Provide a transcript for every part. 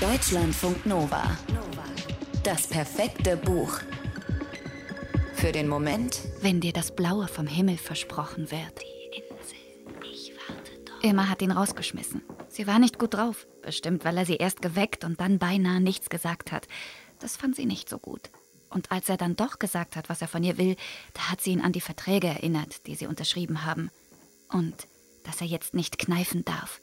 Deutschlandfunk Nova. Das perfekte Buch. Für den Moment, wenn dir das Blaue vom Himmel versprochen wird. Irma hat ihn rausgeschmissen. Sie war nicht gut drauf. Bestimmt, weil er sie erst geweckt und dann beinahe nichts gesagt hat. Das fand sie nicht so gut. Und als er dann doch gesagt hat, was er von ihr will, da hat sie ihn an die Verträge erinnert, die sie unterschrieben haben. Und dass er jetzt nicht kneifen darf.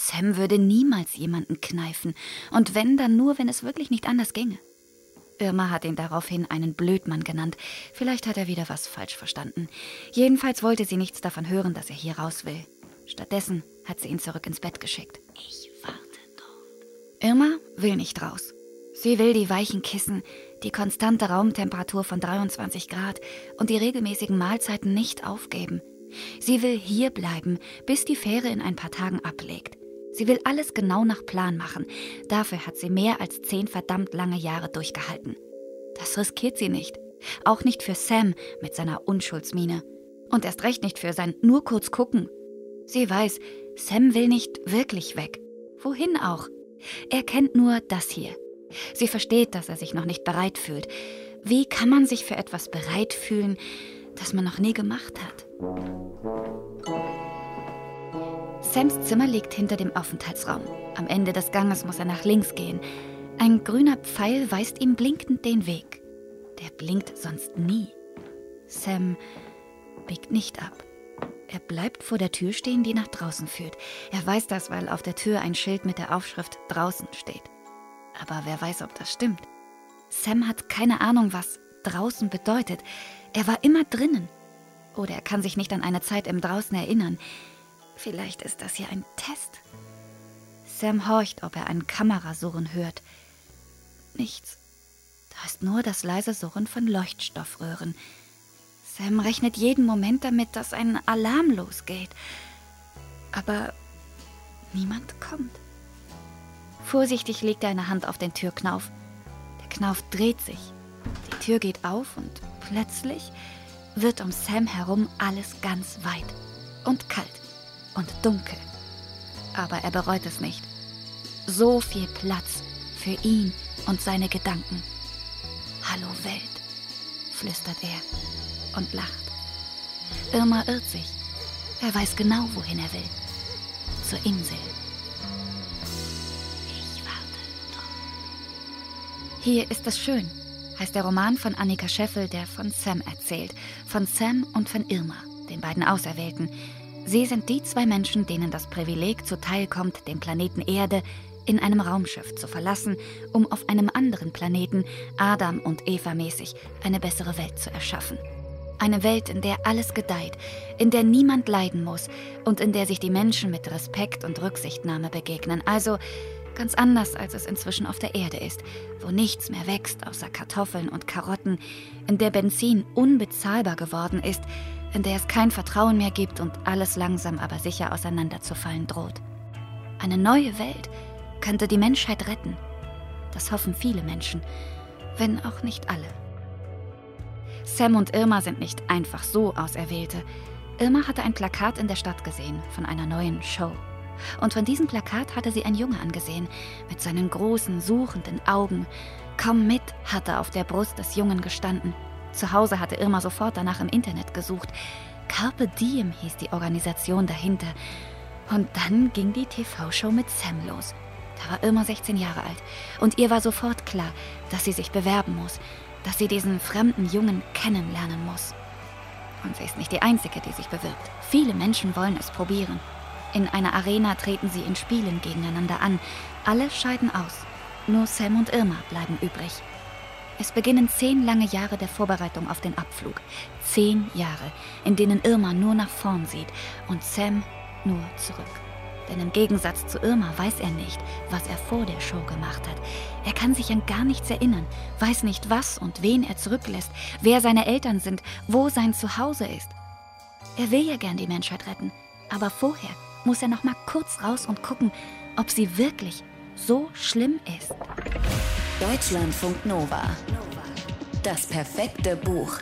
Sam würde niemals jemanden kneifen. Und wenn, dann nur, wenn es wirklich nicht anders ginge. Irma hat ihn daraufhin einen Blödmann genannt. Vielleicht hat er wieder was falsch verstanden. Jedenfalls wollte sie nichts davon hören, dass er hier raus will. Stattdessen hat sie ihn zurück ins Bett geschickt. Ich warte dort. Irma will nicht raus. Sie will die weichen Kissen, die konstante Raumtemperatur von 23 Grad und die regelmäßigen Mahlzeiten nicht aufgeben. Sie will hier bleiben, bis die Fähre in ein paar Tagen ablegt. Sie will alles genau nach Plan machen. Dafür hat sie mehr als zehn verdammt lange Jahre durchgehalten. Das riskiert sie nicht. Auch nicht für Sam mit seiner Unschuldsmiene. Und erst recht nicht für sein nur kurz gucken. Sie weiß, Sam will nicht wirklich weg. Wohin auch? Er kennt nur das hier. Sie versteht, dass er sich noch nicht bereit fühlt. Wie kann man sich für etwas bereit fühlen, das man noch nie gemacht hat? Sams Zimmer liegt hinter dem Aufenthaltsraum. Am Ende des Ganges muss er nach links gehen. Ein grüner Pfeil weist ihm blinkend den Weg. Der blinkt sonst nie. Sam biegt nicht ab. Er bleibt vor der Tür stehen, die nach draußen führt. Er weiß das, weil auf der Tür ein Schild mit der Aufschrift draußen steht. Aber wer weiß, ob das stimmt. Sam hat keine Ahnung, was draußen bedeutet. Er war immer drinnen. Oder er kann sich nicht an eine Zeit im Draußen erinnern. Vielleicht ist das hier ein Test. Sam horcht, ob er ein Kamerasurren hört. Nichts. Da ist nur das leise Surren von Leuchtstoffröhren. Sam rechnet jeden Moment damit, dass ein Alarm losgeht. Aber niemand kommt. Vorsichtig legt er eine Hand auf den Türknauf. Der Knauf dreht sich. Die Tür geht auf und plötzlich wird um Sam herum alles ganz weit und kalt und dunkel. Aber er bereut es nicht. So viel Platz für ihn und seine Gedanken. Hallo Welt, flüstert er und lacht. Irma irrt sich. Er weiß genau, wohin er will. Zur Insel. Ich warte doch. Hier ist es schön, heißt der Roman von Annika Scheffel, der von Sam erzählt. Von Sam und von Irma, den beiden Auserwählten, Sie sind die zwei Menschen, denen das Privileg zuteilkommt, den Planeten Erde in einem Raumschiff zu verlassen, um auf einem anderen Planeten, Adam und Eva mäßig, eine bessere Welt zu erschaffen. Eine Welt, in der alles gedeiht, in der niemand leiden muss und in der sich die Menschen mit Respekt und Rücksichtnahme begegnen. Also ganz anders, als es inzwischen auf der Erde ist, wo nichts mehr wächst außer Kartoffeln und Karotten, in der Benzin unbezahlbar geworden ist, in der es kein Vertrauen mehr gibt und alles langsam aber sicher auseinanderzufallen droht. Eine neue Welt könnte die Menschheit retten. Das hoffen viele Menschen, wenn auch nicht alle. Sam und Irma sind nicht einfach so Auserwählte. Irma hatte ein Plakat in der Stadt gesehen von einer neuen Show. Und von diesem Plakat hatte sie ein Junge angesehen, mit seinen großen, suchenden Augen. Komm mit, hatte auf der Brust des Jungen gestanden. Zu Hause hatte Irma sofort danach im Internet gesucht. Carpe Diem hieß die Organisation dahinter. Und dann ging die TV-Show mit Sam los. Da war Irma 16 Jahre alt. Und ihr war sofort klar, dass sie sich bewerben muss, dass sie diesen fremden Jungen kennenlernen muss. Und sie ist nicht die Einzige, die sich bewirbt. Viele Menschen wollen es probieren. In einer Arena treten sie in Spielen gegeneinander an. Alle scheiden aus. Nur Sam und Irma bleiben übrig. Es beginnen zehn lange Jahre der Vorbereitung auf den Abflug. Zehn Jahre, in denen Irma nur nach vorn sieht und Sam nur zurück. Denn im Gegensatz zu Irma weiß er nicht, was er vor der Show gemacht hat. Er kann sich an gar nichts erinnern, weiß nicht, was und wen er zurücklässt, wer seine Eltern sind, wo sein Zuhause ist. Er will ja gern die Menschheit retten, aber vorher muss er noch mal kurz raus und gucken, ob sie wirklich so schlimm ist. Deutschlandfunk Nova. Das perfekte Buch.